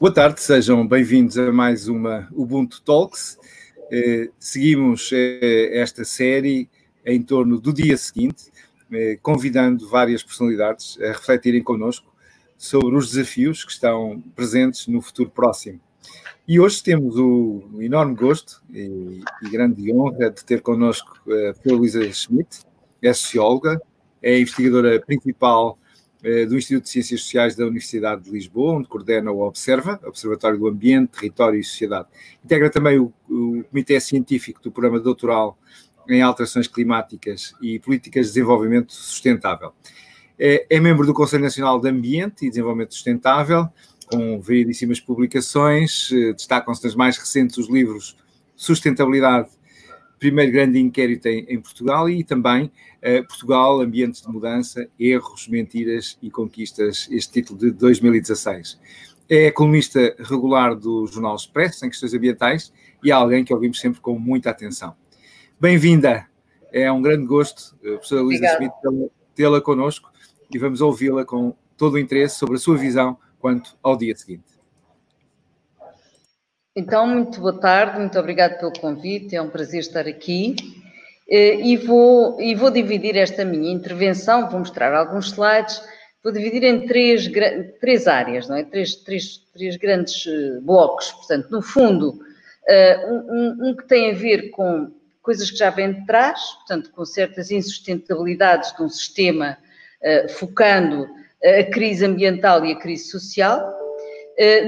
Boa tarde, sejam bem-vindos a mais uma Ubuntu Talks. Eh, seguimos eh, esta série em torno do dia seguinte, eh, convidando várias personalidades a refletirem connosco sobre os desafios que estão presentes no futuro próximo. E hoje temos o enorme gosto e, e grande honra de ter connosco a Luísa Schmidt, é socióloga, é investigadora principal do Instituto de Ciências Sociais da Universidade de Lisboa, onde coordena o Observa, Observatório do Ambiente, Território e Sociedade. Integra também o, o Comitê Científico do Programa Doutoral em Alterações Climáticas e Políticas de Desenvolvimento Sustentável. É, é membro do Conselho Nacional de Ambiente e Desenvolvimento Sustentável, com variedíssimas publicações, eh, destacam-se nas mais recentes os livros Sustentabilidade primeiro grande inquérito em, em Portugal e também uh, Portugal, Ambientes de Mudança, Erros, Mentiras e Conquistas, este título de 2016. É colunista regular do Jornal Expresso em questões ambientais e é alguém que ouvimos sempre com muita atenção. Bem-vinda, é um grande gosto, uh, professora Luísa Schmidt, tê-la connosco e vamos ouvi-la com todo o interesse sobre a sua visão quanto ao dia seguinte. Então, muito boa tarde, muito obrigada pelo convite, é um prazer estar aqui. Eh, e vou, e vou dividir esta minha intervenção, vou mostrar alguns slides, vou dividir em três, três áreas, não é? Três, três, três grandes eh, blocos. Portanto, no fundo, eh, um, um que tem a ver com coisas que já vêm de trás, portanto, com certas insustentabilidades de um sistema, focando a crise ambiental e a crise social,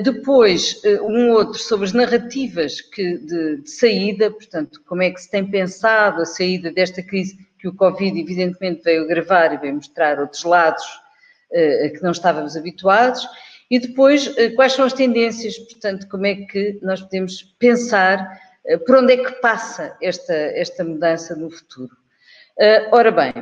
depois, eh, um outro sobre as narrativas que, de, de, saída, portanto, como é que se tem pensado a saída desta crise que o Covid, evidentemente, veio agravar e veio mostrar outros lados uh, a que não estávamos habituados. E depois, quais são as tendências, portanto, como é que nós podemos pensar por onde é que passa esta, esta mudança no futuro. ora bem,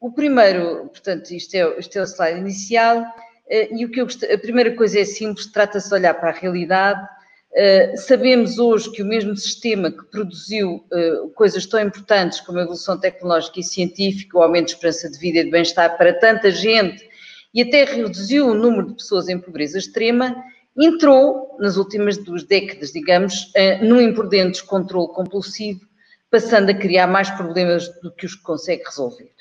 o primeiro, portanto, isto é, isto é o slide inicial, eh, e o que eu a primeira coisa é simples, trata-se de olhar para a realidade. Uh, sabemos hoje que o mesmo sistema que produziu uh, coisas tão importantes como a evolução tecnológica e científica, o aumento de esperança de vida e de bem-estar para tanta gente e até reduziu o número de pessoas em pobreza extrema, entrou nas últimas duas décadas, digamos, num imprudente descontrole compulsivo, passando a criar mais problemas do que os que consegue resolver.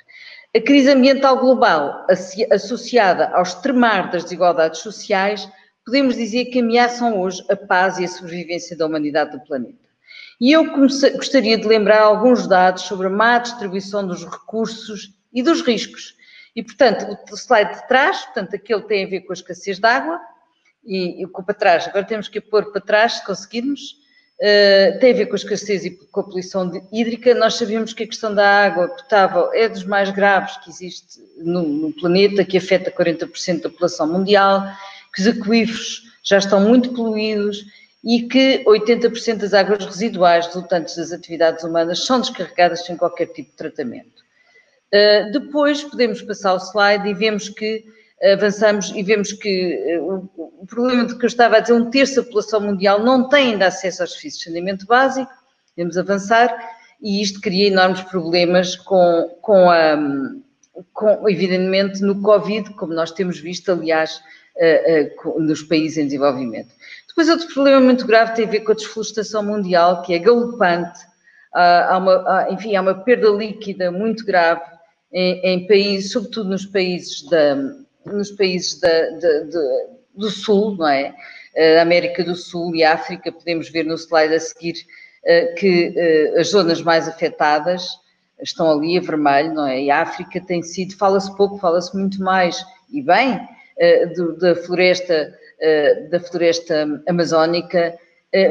A crise ambiental global, associada ao extremar das desigualdades sociais, podemos dizer que ameaçam hoje a paz e a sobrevivência da humanidade do planeta. E eu gostaria de lembrar alguns dados sobre a má distribuição dos recursos e dos riscos. E, portanto, o slide de trás, portanto, aquele tem a ver com a escassez de água, e, e para trás, agora temos que pôr para trás, se conseguirmos, Uh, tem a ver com a escassez e com a poluição hídrica. Nós sabemos que a questão da água potável é dos mais graves que existe no, no planeta, que afeta 40% da população mundial, que os aquíferos já estão muito poluídos e que 80% das águas residuais resultantes das atividades humanas são descarregadas sem qualquer tipo de tratamento. Uh, depois podemos passar o slide e vemos que avançamos e vemos que eh, o, problema de que eu estava a dizer, um terço da população mundial não tem ainda acesso aos serviços de saneamento básico, podemos avançar, e isto cria enormes problemas com, com a, com, evidentemente, no Covid, como nós temos visto, aliás, uh, uh, nos países em desenvolvimento. Depois, outro problema muito grave tem a ver com a desflorestação mundial, que é galopante, há uma, enfim, há uma perda líquida muito grave em, em países, sobretudo nos países da, nos países da, de, de, do Sul, não é? A América do Sul e África, podemos ver no slide a seguir eh, que eh, as zonas mais afetadas estão ali a vermelho, não é? E a África tem sido, fala-se pouco, fala-se muito mais, e bem, eh, da floresta, da floresta amazónica, eh,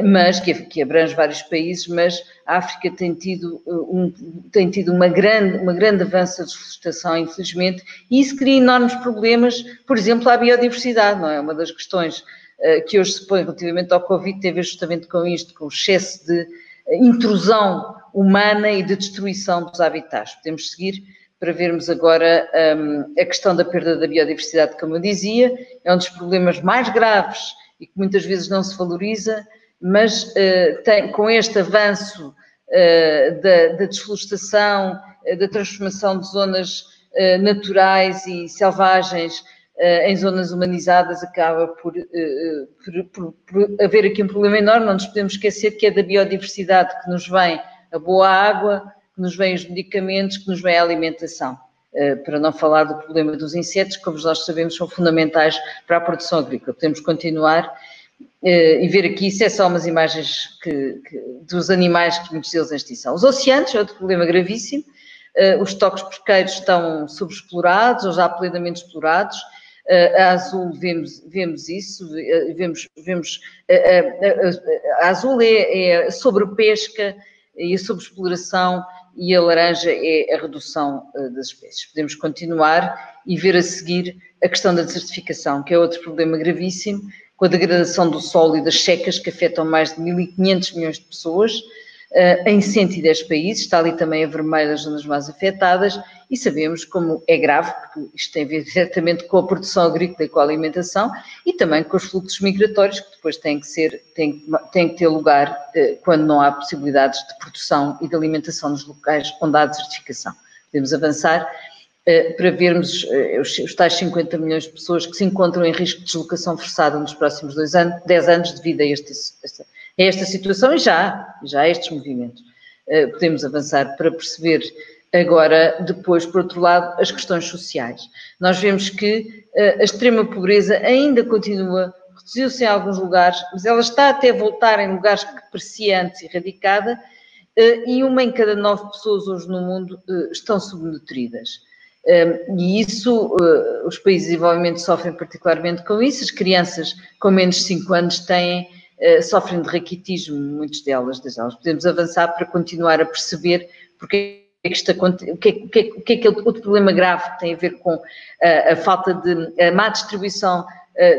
mas que, que, abrange vários países, mas a África tem tido, eh, um, tem tido uma, grande, uma grande avanço da desflorestação, infelizmente, e isso cria enormes problemas, por exemplo, à biodiversidade, não é? Uma das questões uh, que hoje se põe relativamente ao Covid tem a ver justamente com isto, com o excesso de intrusão humana e de destruição dos habitats. Podemos seguir para vermos agora um, a questão da perda da biodiversidade, como eu dizia, é um dos problemas mais graves e que muitas vezes não se valoriza, mas uh, tem, com este avanço uh, da, da, desflorestação, uh, da transformação de zonas naturais e selvagens em zonas humanizadas acaba por, por, por, por, haver aqui um problema enorme. Não nos podemos esquecer que é da biodiversidade que nos vem a boa água, que nos vem os medicamentos, que nos vem a alimentação. Para não falar do problema dos insetos, que, como nós sabemos, são fundamentais para a produção agrícola. Podemos continuar e ver aqui, isso é só umas imagens que, que, dos animais que muitos deles em extinção. Os oceanos é outro problema gravíssimo. Os estoques pesqueiros estão subexplorados ou já plenamente explorados a Azul vemos, vemos isso, vemos, vemos a, a, Azul é, é a sobrepesca e a sobreexploração e a laranja é a redução das espécies. Podemos continuar e ver a seguir a questão da desertificação, que é outro problema gravíssimo, com a degradação do solo e das secas que afetam mais de 1.500 milhões de pessoas, uh, em 110 países, está ali também a vermelha as zonas mais afetadas, e sabemos como é grave, porque isto tem a ver diretamente com a produção agrícola e com a alimentação, e também com os fluxos migratórios, que depois têm que ser, têm, têm que ter lugar uh, quando não há possibilidades de produção e de alimentação nos locais onde há desertificação. Podemos avançar para vermos os, os tais 50 milhões de pessoas que se encontram em risco de deslocação forçada nos próximos dois anos, 10 anos devido a este, esta, a esta situação e já, já estes movimentos. Uh, podemos avançar para perceber agora, depois, por outro lado, as questões sociais. Nós vemos que a extrema pobreza ainda continua, reduziu-se em alguns lugares, mas ela está até a voltar em lugares que parecia antes erradicada, e uma em cada nove pessoas hoje no mundo estão subnutridas. E isso, os países de desenvolvimento sofrem particularmente com isso, as crianças com menos de 5 anos têm eh, sofrem de raquitismo, muitas delas. Podemos avançar para continuar a perceber porque é que isto, o, que é, o, que é, o que é outro problema grave que tem a ver com a, eh, a falta de a má distribuição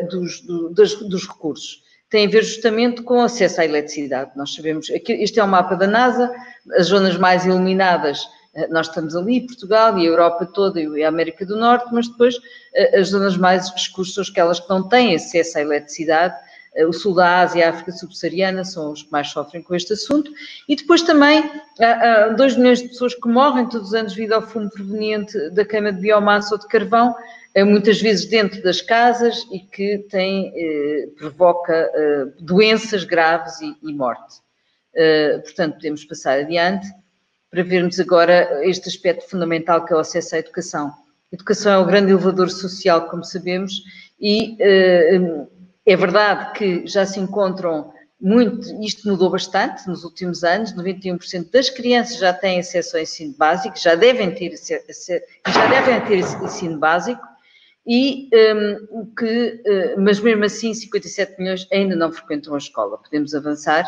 dos, do, dos, dos, recursos. Tem a ver justamente com acesso à eletricidade. Nós sabemos, este é o mapa da NASA, as zonas mais iluminadas, nós estamos ali, Portugal e a Europa toda e a América do Norte, mas depois as zonas mais escuras são aquelas que não têm acesso à eletricidade eh, o sul da Ásia e a África subsaariana são os que mais sofrem com este assunto, e depois também há 2 milhões de pessoas que morrem todos os anos devido ao fumo proveniente da queima de biomassa ou de carvão, eh, muitas vezes dentro das casas e que tem, eh, provoca eh, doenças graves e, morte. Eh, portanto, podemos passar adiante para vermos agora este aspecto fundamental que é o acesso à educação. A educação é o grande elevador social, como sabemos, e eh, é verdade que já se encontram muito, isto mudou bastante nos últimos anos, 91% das crianças já têm acesso ao ensino básico, já devem ter, já devem ter ensino básico, e um, que, uh, mas mesmo assim 57 milhões ainda não frequentam a escola. Podemos avançar.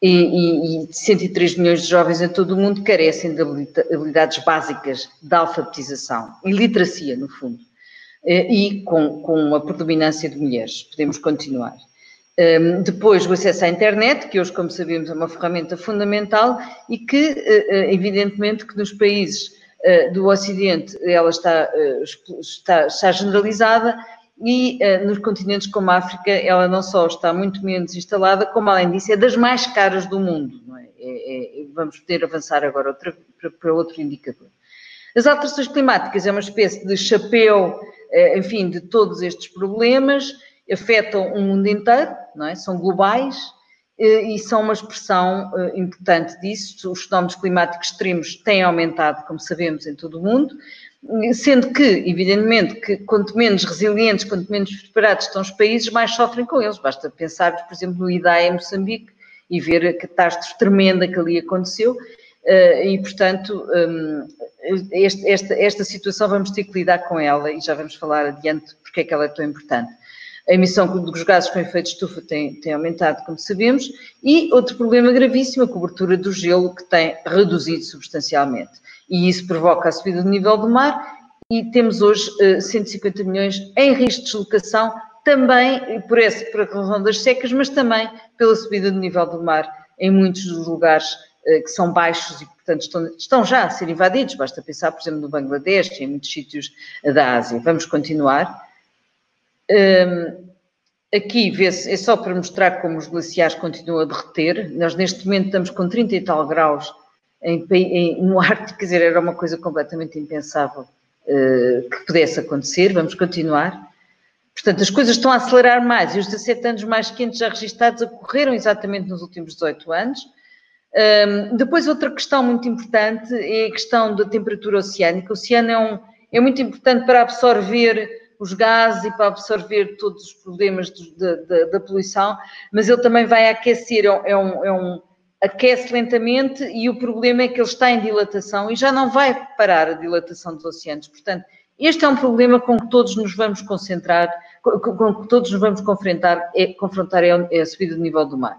E, e, e 103 milhões de jovens em todo o mundo carecem de habilidades básicas de alfabetização e literacia, no fundo. Eh, e com, com a predominância de mulheres. Podemos continuar. Um, depois, o acesso à internet, que hoje, como sabemos, é uma ferramenta fundamental e que, uh, evidentemente, que nos países do Ocidente ela está, está, está generalizada e nos continentes como a África ela não só está muito menos instalada, como, além disso, é das mais caras do mundo. É? É, é, vamos poder avançar agora outra, para, para outro indicador. As alterações climáticas é uma espécie de chapéu eh, enfim, de todos estes problemas, afetam o mundo inteiro, não é? são globais e são uma expressão eh, importante disso. Os fenómenos climáticos extremos têm aumentado, como sabemos, em todo o mundo, sendo que, evidentemente, que quanto menos resilientes, quanto menos preparados estão os países, mais sofrem com eles. Basta pensar, por exemplo, no IDAE em Moçambique e ver a catástrofe tremenda que ali aconteceu. E, portanto, hum, este, esta, esta situação vamos ter que lidar com ela e já vamos falar adiante porque é que ela é tão importante. A emissão dos gases com efeito estufa tem, tem aumentado, como sabemos, e outro problema gravíssimo, a cobertura do gelo, que tem reduzido substancialmente. E isso provoca a subida do nível do mar, e temos hoje uh, 150 milhões em risco de deslocação, também por, esse, por a razão das secas, mas também pela subida do nível do mar em muitos dos lugares uh, que são baixos e portanto, estão, estão já a ser invadidos. Basta pensar, por exemplo, no Bangladesh e em muitos sítios da Ásia. Vamos continuar. Um, aqui vê-se, é só para mostrar como os glaciares continuam a derreter. Nós, neste momento, estamos com 30 e tal graus em, em, no Ártico, quer dizer, era uma coisa completamente impensável que pudesse acontecer, vamos continuar. Portanto, as coisas estão a acelerar mais e os 17 anos mais quentes já registados ocorreram exatamente nos últimos 18 anos. Um, depois, outra questão muito importante é a questão da temperatura oceânica. O oceano é, um, é muito importante para absorver os gases e para absorver todos os problemas da poluição, mas ele também vai aquecer, é um, é um, aquece lentamente e o problema é que ele está em dilatação e já não vai parar a dilatação dos oceanos. Portanto, este é um problema com que todos nos vamos concentrar, com, com que todos nos vamos confrontar, é, confrontar é, a subida do nível do mar.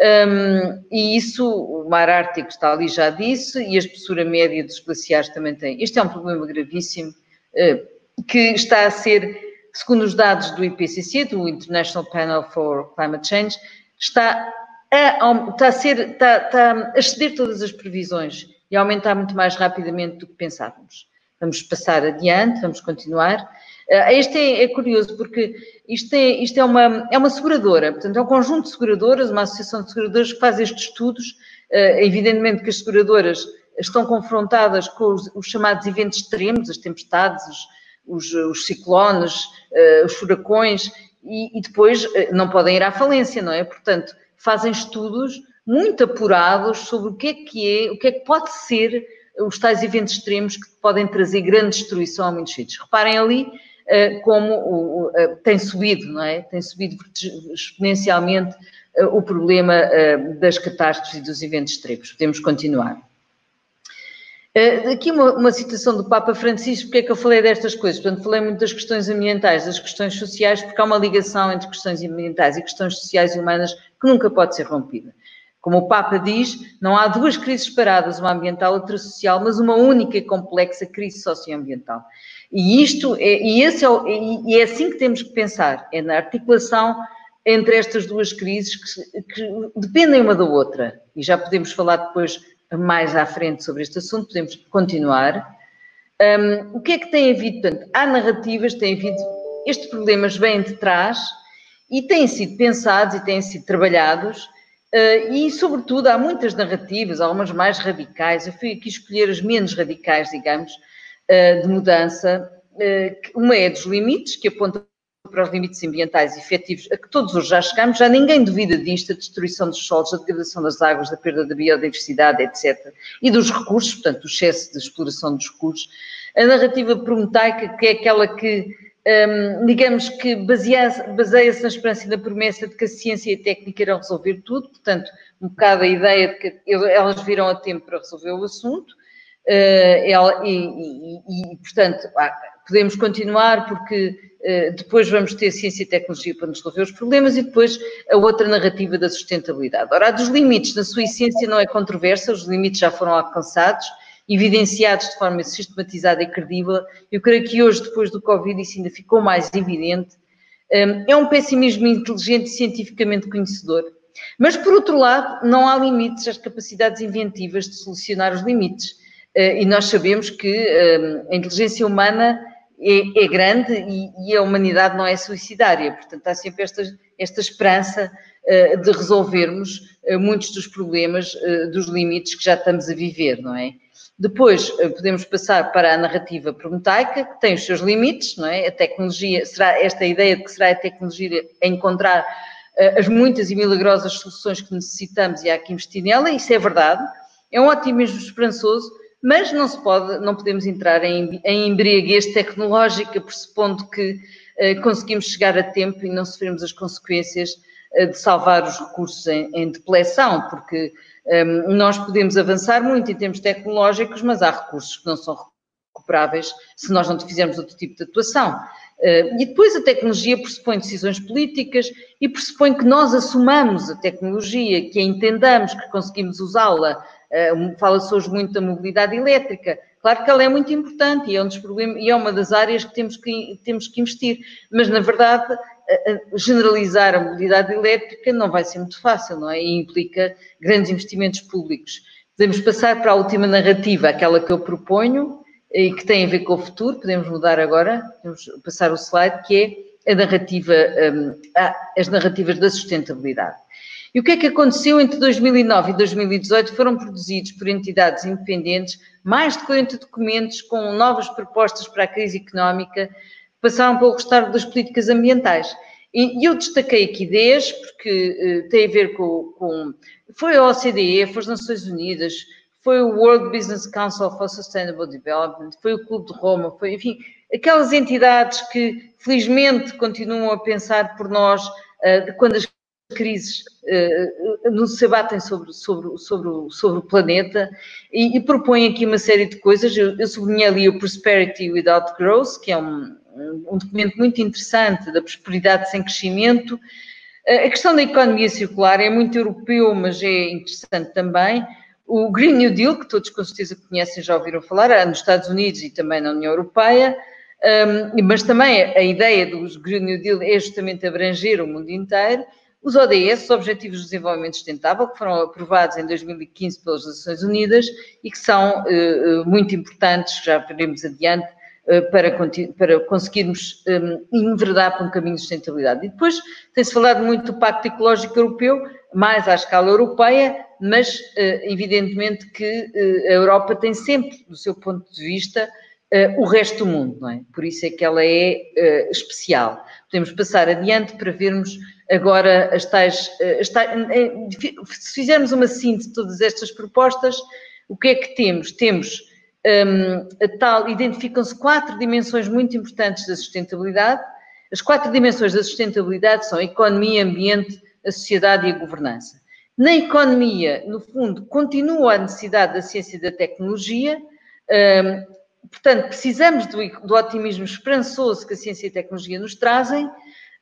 Um, e isso, o mar Ártico está ali já disse, e a espessura média dos glaciares também tem. Este é um problema gravíssimo, uh, que está a ser, segundo os dados do IPCC, do International Panel for Climate Change, está a, está a, ser, está, está a exceder todas as previsões e a aumentar muito mais rapidamente do que pensávamos. Vamos passar adiante, vamos continuar. Uh, este é, é curioso porque isto, é, isto é, uma, é uma seguradora, portanto, é um conjunto de seguradoras, uma associação de seguradoras que faz estes estudos. Uh, evidentemente que as seguradoras estão confrontadas com os, os chamados eventos extremos, as tempestades, os, os ciclones, uh, os furacões, e, e depois uh, não podem ir à falência, não é? Portanto, fazem estudos muito apurados sobre o que é que é, o que é que pode ser os tais eventos extremos que podem trazer grande destruição a muitos sítios. Reparem ali eh, como eh, tem subido, não é? Tem subido exponencialmente o problema das catástrofes e dos eventos extremos. Podemos continuar. Aqui uma, uma, citação do Papa Francisco, porque é que eu falei destas coisas? Portanto, falei muito das questões ambientais, das questões sociais, porque há uma ligação entre questões ambientais e questões sociais e humanas que nunca pode ser rompida. Como o Papa diz, não há duas crises separadas, uma ambiental e outra social, mas uma única e complexa crise socioambiental. E isto é, e esse é, e é assim que temos que pensar, é na articulação entre estas duas crises que, que, dependem uma da outra. E já podemos falar depois mais à frente sobre este assunto, podemos continuar. Um, o que é que tem havido? Portanto, há narrativas, tem havido, estes problemas vêm de trás e têm sido pensados e têm sido trabalhados, uh, e sobretudo há muitas narrativas, algumas mais radicais, eu fui aqui escolher as menos radicais, digamos, uh, de mudança. Uh, uma é dos limites, que aponta para os limites ambientais efetivos, a que todos hoje já chegamos, já ninguém duvida disto, a destruição dos solos, a degradação das águas, a perda da biodiversidade, etc. E dos recursos, portanto, o excesso de exploração dos recursos. A narrativa prometaica, que é aquela que, um, digamos que baseia-se na esperança e na promessa de que a ciência e a técnica irão resolver tudo, portanto, um bocado a ideia de que elas virão a tempo para resolver o assunto, uh, ela, e, e, e, portanto, podemos continuar porque uh, depois vamos ter ciência e tecnologia para nos resolver os problemas e depois a outra narrativa da sustentabilidade. Ora, a dos limites, na sua essência, não é controversa, os limites já foram alcançados, evidenciados de forma sistematizada e credível. Eu creio que hoje, depois do Covid, isso ainda ficou mais evidente. Um, é um pessimismo inteligente e cientificamente conhecedor. Mas, por outro lado, não há limites às capacidades inventivas de solucionar os limites. Uh, e nós sabemos que uh, a inteligência humana é, é grande e, e, a humanidade não é suicidária. Portanto, há sempre esta, esta esperança uh, de resolvermos uh, muitos dos problemas, uh, dos limites que já estamos a viver, não é? Depois podemos passar para a narrativa prometaica, que tem os seus limites, não é? A tecnologia, será esta ideia de que será a tecnologia a encontrar as muitas e milagrosas soluções que necessitamos e há que investir nela, isso é verdade. É um otimismo esperançoso, mas não se pode, não podemos entrar em, em embriaguez tecnológica, pressupondo que uh, conseguimos chegar a tempo e não sofremos as consequências uh, de salvar os recursos em, em depleção, porque ehm, nós podemos avançar muito em termos tecnológicos, mas há recursos que não são recuperáveis se nós não fizermos outro tipo de atuação. Uh, e depois a tecnologia pressupõe decisões políticas e pressupõe que nós assumamos a tecnologia, que a entendamos, que conseguimos usá-la eh, fala-se hoje muito da mobilidade elétrica. Claro que ela é muito importante e é, um dos problemas, e é uma das áreas que temos que, temos que investir, mas na verdade eh, eh, generalizar a mobilidade elétrica não vai ser muito fácil, não é? E implica grandes investimentos públicos. Podemos passar para a última narrativa, aquela que eu proponho e que tem a ver com o futuro, podemos mudar agora, podemos passar o slide, que é a narrativa, as narrativas da sustentabilidade. E o que é que aconteceu entre 2009 e 2018? Foram produzidos por entidades independentes mais de 40 documentos com novas propostas para a crise económica, passaram pelo restauro das políticas ambientais. E eu destaquei aqui 10, porque uh, tem a ver com, com, Foi a OCDE, foi as Nações Unidas, foi o World Business Council for Sustainable Development, foi o Clube de Roma, foi, enfim, aquelas entidades que felizmente continuam a pensar por nós uh, quando as crises uh, não se abatem sobre, sobre, sobre, sobre o planeta e, e propõem aqui uma série de coisas. Eu, eu sublinhei ali o Prosperity Without Growth, que é um, um documento muito interessante da prosperidade sem crescimento. A questão da economia circular é muito europeu, mas é interessante também. O Green New Deal, que todos com certeza conhecem, já ouviram falar, nos Estados Unidos e também na União Europeia, um, mas também a ideia do Green New Deal é justamente abranger o mundo inteiro. Os ODS, os Objetivos de Desenvolvimento Sustentável, que foram aprovados em 2015 pelas Nações Unidas e que são uh, muito importantes, já veremos adiante, uh, para, para, conseguirmos um, enveredar para um caminho de sustentabilidade. E depois tem-se falado muito do Pacto Ecológico Europeu, mais à escala europeia, mas evidentemente que a Europa tem sempre, do seu ponto de vista, o resto do mundo, não é? Por isso é que ela é especial. Podemos passar adiante para vermos agora as tais, uh, as tais, Se fizermos uma síntese de todas estas propostas, o que é que temos? Temos um, a tal, identificam-se quatro dimensões muito importantes da sustentabilidade. As quatro dimensões da sustentabilidade são a economia, ambiente, a sociedade e a governança. Na economia, no fundo, continua a necessidade da ciência e da tecnologia. Um, portanto, precisamos do, do, otimismo esperançoso que a ciência e a tecnologia nos trazem.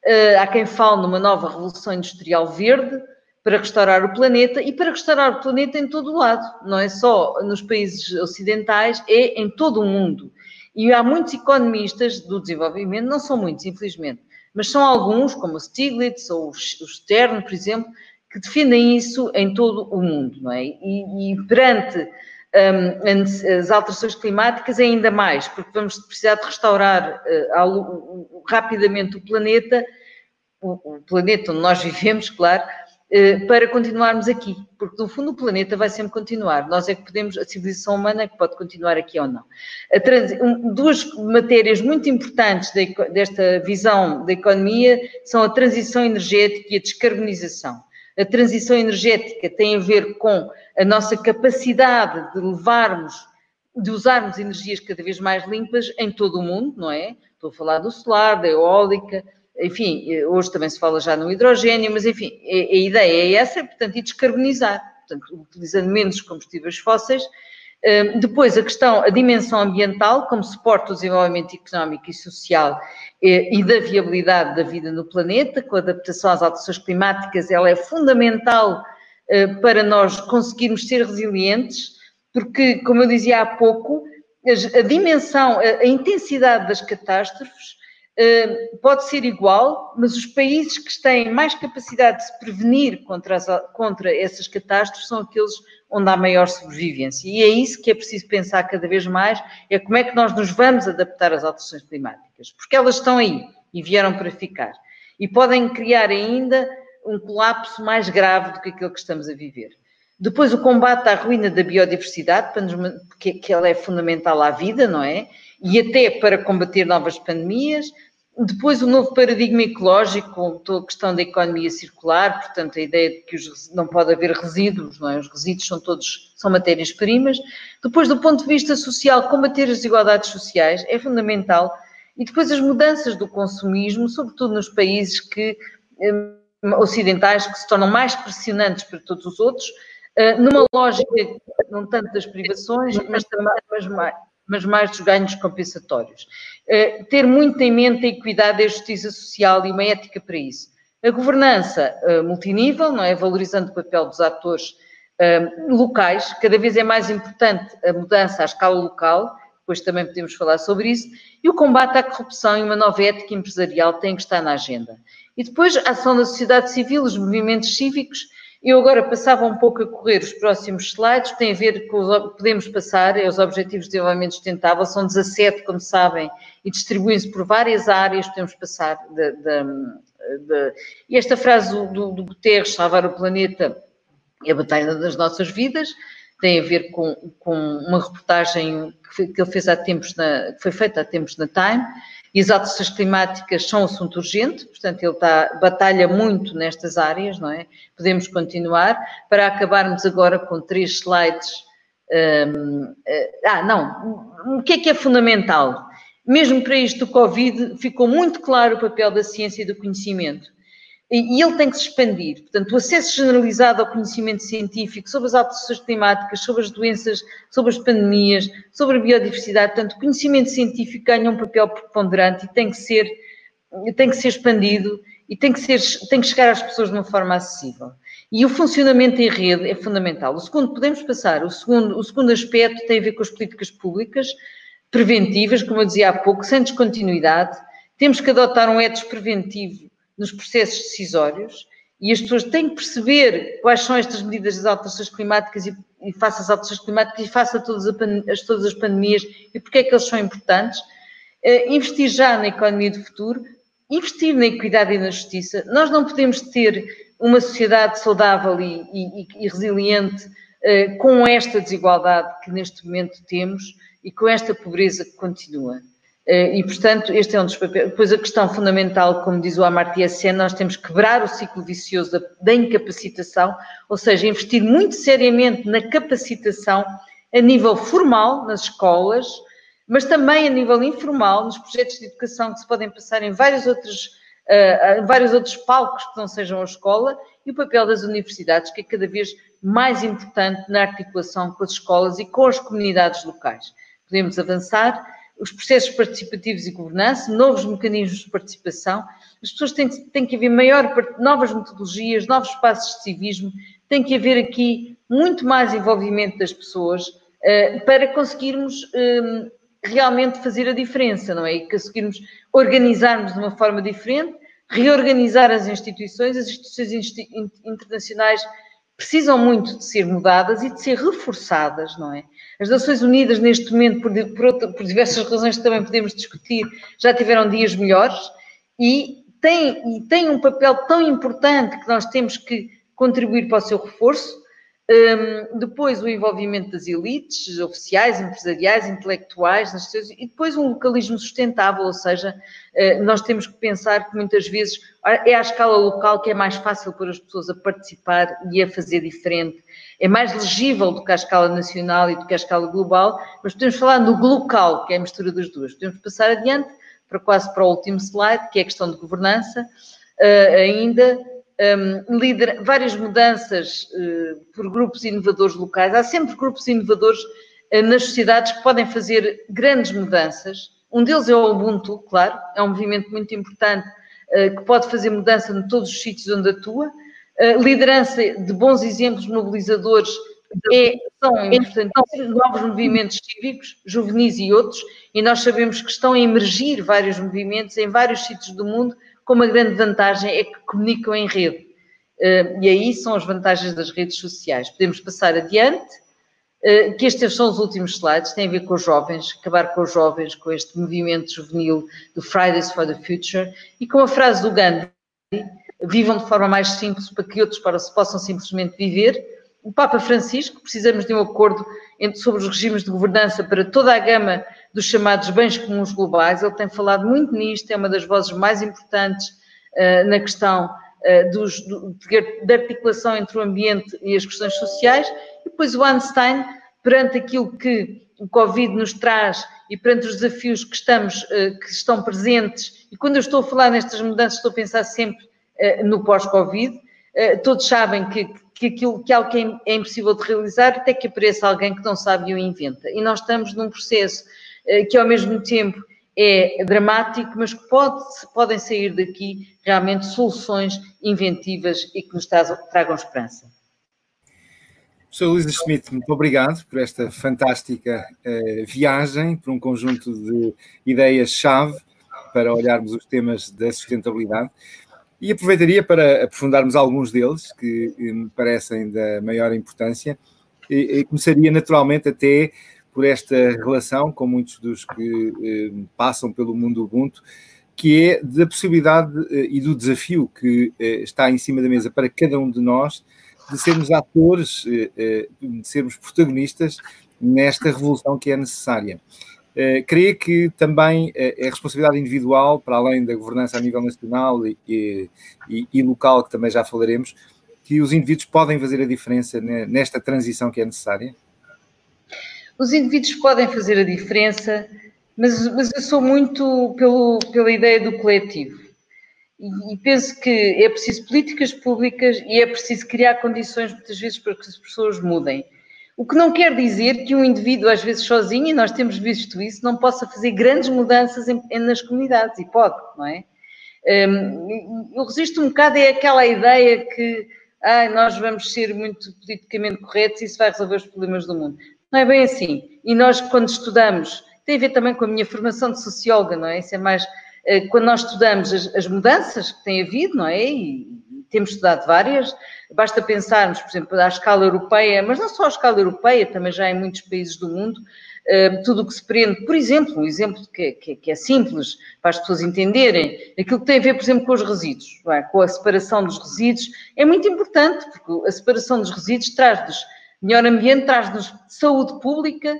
Uh, há quem fale numa nova revolução industrial verde para restaurar o planeta e para restaurar o planeta em todo o lado, não é só nos países ocidentais, é em todo o mundo. E há muitos economistas do desenvolvimento, não são muitos, infelizmente, mas são alguns, como o Stiglitz ou o Stern, por exemplo, que defendem isso em todo o mundo, não é? E, e perante as alterações climáticas ainda mais, porque vamos precisar de restaurar uh, rapidamente o planeta, o, planeta onde nós vivemos, claro, uh, para continuarmos aqui, porque no fundo o planeta vai sempre continuar. Nós é que podemos, a civilização humana é que pode continuar aqui ou não. Duas matérias muito importantes de, desta visão da economia são a transição energética e a descarbonização. A transição energética tem a ver com a nossa capacidade de levarmos, de usarmos energias cada vez mais limpas em todo o mundo, não é? Estou a falar do solar, da eólica, enfim, hoje também se fala já no hidrogênio, mas enfim, a, ideia é essa, portanto, e descarbonizar, portanto, utilizando menos combustíveis fósseis. Hum, depois, a questão, a dimensão ambiental, como suporte do desenvolvimento económico e social e da viabilidade da vida no planeta, com a adaptação às alterações climáticas, ela é fundamental eh, para nós conseguirmos ser resilientes, porque, como eu dizia há pouco, a dimensão, a intensidade das catástrofes eh, pode ser igual, mas os países que têm mais capacidade de se prevenir contra, as, contra essas catástrofes são aqueles onde há maior sobrevivência. E é isso que é preciso pensar cada vez mais, é como é que nós nos vamos adaptar às alterações climáticas, porque elas estão aí e vieram para ficar. E podem criar ainda um colapso mais grave do que aquele que estamos a viver. Depois o combate à ruína da biodiversidade, porque que ela é fundamental à vida, não é? E até para combater novas pandemias, depois, o novo paradigma ecológico, a questão da economia circular, portanto, a ideia de que os, não pode haver resíduos, não é? Os resíduos são todos, são matérias-primas. Depois, do ponto de vista social, combater as desigualdades sociais é fundamental. E depois as mudanças do consumismo, sobretudo nos países que, um, ocidentais, que se tornam mais pressionantes para todos os outros, uh, numa lógica não tanto das privações, mas também mas mais, mas mais dos ganhos compensatórios. Uh, ter muito em mente a equidade e a justiça social e uma ética para isso. A governança uh, multinível, não é? valorizando o papel dos atores locais, cada vez é mais importante a mudança à escala local, depois também podemos falar sobre isso, e o combate à corrupção e uma nova ética empresarial têm que estar na agenda. E depois a ação da sociedade civil, os movimentos cívicos, eu agora passava um pouco a correr os próximos slides, tem a ver com os podemos passar, é os Objetivos de Desenvolvimento Sustentável, são 17, como sabem, e distribuem-se por várias áreas, podemos passar de, de, de, e esta frase do, do Guterres, salvar o planeta é a batalha das nossas vidas, tem a ver com, com uma reportagem que ele fez há tempos, na, que foi feita há tempos na Time, e as alterações climáticas são assunto urgente, portanto ele está, batalha muito nestas áreas, não é? Podemos continuar, para acabarmos agora com três slides. Um, eh, ah, não, o que é que é fundamental? Mesmo para isto do Covid, ficou muito claro o papel da ciência e do conhecimento. E, ele tem que se expandir. Portanto, o acesso generalizado ao conhecimento científico sobre as alterações climáticas, sobre as doenças, sobre as pandemias, sobre a biodiversidade. Portanto, o conhecimento científico ganha um papel preponderante e tem que ser, tem que ser expandido e tem que, ser, tem que chegar às pessoas de uma forma acessível. E o funcionamento em rede é fundamental. O segundo, podemos passar, o segundo, o segundo aspecto tem a ver com as políticas públicas preventivas, como eu dizia há pouco, sem descontinuidade. Temos que adotar um etos preventivo nos processos decisórios e as pessoas têm que perceber quais são estas medidas das alterações climáticas e, e face às alterações climáticas e face a todas, as, todas as pandemias e porque é que eles são importantes. Uh, investir já na economia do futuro, investir na equidade e na justiça. Nós não podemos ter uma sociedade saudável e, e, e resiliente uh, com esta desigualdade que neste momento temos e com esta pobreza que continua. Eh, e, portanto, este é um dos papéis. Depois, a questão fundamental, como diz o Amartya Sen, nós temos que quebrar o ciclo vicioso da, da, incapacitação, ou seja, investir muito seriamente na capacitação a nível formal, nas escolas, mas também a nível informal, nos projetos de educação que se podem passar em vários outros, uh, vários outros palcos que não sejam a escola, e o papel das universidades, que é cada vez mais importante na articulação com as escolas e com as comunidades locais. Podemos avançar os processos participativos e governança, novos mecanismos de participação. As pessoas têm, têm que haver maior, novas metodologias, novos espaços de civismo, tem que haver aqui muito mais envolvimento das pessoas uh, para conseguirmos uh, realmente fazer a diferença, não é? E conseguirmos organizarmos de uma forma diferente, reorganizar as instituições, as instituições internacionais precisam muito de ser mudadas e de ser reforçadas, não é? As Nações Unidas, neste momento, por, por, por diversas razões que também podemos discutir, já tiveram dias melhores e têm, e têm um papel tão importante que nós temos que contribuir para o seu reforço. Um, depois o envolvimento das elites oficiais, empresariais, intelectuais, e depois um localismo sustentável, ou seja, uh, nós temos que pensar que muitas vezes é à escala local que é mais fácil para as pessoas a participar e a fazer diferente. É mais legível do que a escala nacional e do que a escala global, mas podemos falar no local, que é a mistura das duas. Podemos passar adiante para quase para o último slide, que é a questão de governança, uh, ainda várias mudanças uh, por grupos inovadores locais. Há sempre grupos inovadores uh, nas sociedades que podem fazer grandes mudanças. Um deles é o Ubuntu, claro, é um movimento muito importante uh, que pode fazer mudança em todos os sítios onde atua. liderança de bons exemplos mobilizadores é, são importantes novos movimentos cívicos, juvenis e outros, e nós sabemos que estão a emergir vários movimentos em vários sítios do mundo com uma grande vantagem é que comunicam em rede. Uh, e aí são as vantagens das redes sociais. Podemos passar adiante, uh, que estes são os últimos slides, têm a ver com os jovens, acabar com os jovens, com este movimento juvenil do Fridays for the Future, e com a frase do Gandhi, vivam de forma mais simples para que outros possam simplesmente viver. O Papa Francisco, precisamos de um acordo sobre os regimes de governança para toda a gama dos chamados bens comuns globais. Ele tem falado muito nisto, é uma das vozes mais importantes uh, na questão uh, dos, do, de articulação entre o ambiente e as questões sociais. E depois o Einstein, perante aquilo que o Covid nos traz e perante os desafios que, estamos, uh, que estão presentes, e quando eu estou a falar nestas mudanças, estou a pensar sempre no pós-Covid. todos sabem que, que aquilo que algo que é, é impossível de realizar até que apareça alguém que não sabe e o inventa. E nós estamos num processo que ao mesmo tempo é dramático, mas que pode, podem sair daqui realmente soluções inventivas e que nos tragam esperança. Professor Luísa Schmidt, muito obrigado por esta fantástica uh, viagem, por um conjunto de ideias-chave para olharmos os temas da sustentabilidade. E aproveitaria para aprofundarmos alguns deles, que me parecem da maior importância, e, e começaria naturalmente até por esta relação com muitos dos que eh, passam pelo mundo Ubuntu, que é da possibilidade e do desafio que está em cima da mesa para cada um de nós de sermos atores, de sermos protagonistas nesta revolução que é necessária. creio que também é responsabilidade individual, para além da governança a nível nacional e, e, e local, que também já falaremos, que os indivíduos podem fazer a diferença nesta transição que é necessária? Os indivíduos podem fazer a diferença, mas, mas eu sou muito pelo, pela ideia do coletivo. E, e, penso que é preciso políticas públicas e é preciso criar condições, muitas vezes, para que as pessoas mudem. O que não quer dizer que um indivíduo, às vezes sozinho, e nós temos visto isso, não possa fazer grandes mudanças em, nas comunidades, e pode, não é? Um, eu resisto um bocado é aquela ideia que ah, nós vamos ser muito politicamente corretos e isso vai resolver os problemas do mundo. Não é bem assim. E nós, quando estudamos, tem a ver também com a minha formação de socióloga, não é? Isso é mais. Eh, quando nós estudamos as, as mudanças que tem havido, não é? E temos estudado várias, basta pensarmos, por exemplo, à escala europeia, mas não só à escala europeia, também já em muitos países do mundo, eh, tudo o que se prende, por exemplo, um exemplo que, que, que, é simples para as pessoas entenderem, aquilo que tem a ver, por exemplo, com os resíduos, é? com a separação dos resíduos, é muito importante, porque a separação dos resíduos traz-nos melhor ambiente, traz-nos saúde pública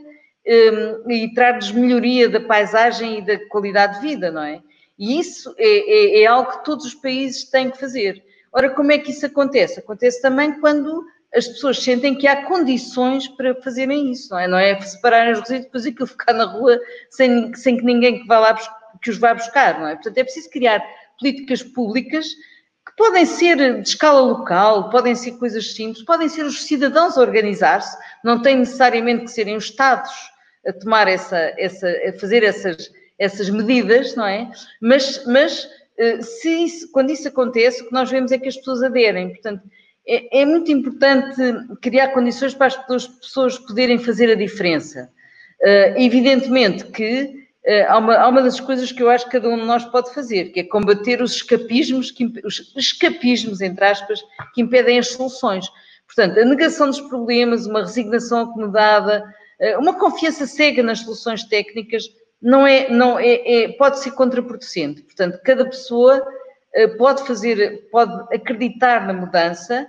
um, e traz-nos melhoria da paisagem e da qualidade de vida, não é? E isso é, é, é algo que todos os países têm que fazer. Ora, como é que isso acontece? Acontece também quando as pessoas sentem que há condições para fazerem isso, não é? Não é separarem os resíduos e depois aquilo ficar na rua sem, sem que ninguém que, vá lá, que os vá buscar, não é? Portanto, é preciso criar políticas públicas que podem ser de escala local, podem ser coisas simples, podem ser os cidadãos a organizar-se, não tem necessariamente que serem os Estados a tomar essa, essa a fazer essas, essas medidas, não é? Mas, mas eh, se isso, quando isso acontece, o que nós vemos é que as pessoas aderem. Portanto, é, é muito importante criar condições para as pessoas poderem fazer a diferença. Uh, evidentemente que há, uma, há uma das coisas que eu acho que cada um de nós pode fazer, que é combater os escapismos, que, os escapismos, entre aspas, que impedem as soluções. Portanto, a negação dos problemas, uma resignação acomodada, uh, uma confiança cega nas soluções técnicas, não é, não é, é, pode ser contraproducente. Portanto, cada pessoa pode fazer, pode acreditar na mudança